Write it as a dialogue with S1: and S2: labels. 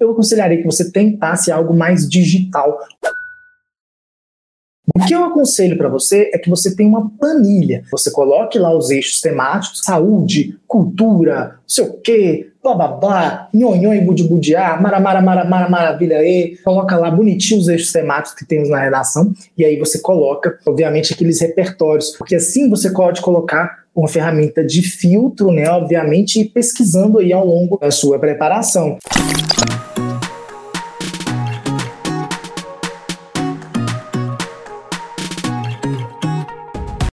S1: eu aconselharia que você tentasse algo mais digital. O que eu aconselho para você é que você tenha uma planilha. Você coloque lá os eixos temáticos, saúde, cultura, sei o quê, blá, nhonhon e budibudiá, maramara, maramara, maravilha e, coloca lá bonitinho os eixos temáticos que temos na redação e aí você coloca, obviamente, aqueles repertórios, porque assim você pode colocar uma ferramenta de filtro, né, obviamente, pesquisando aí ao longo da sua preparação.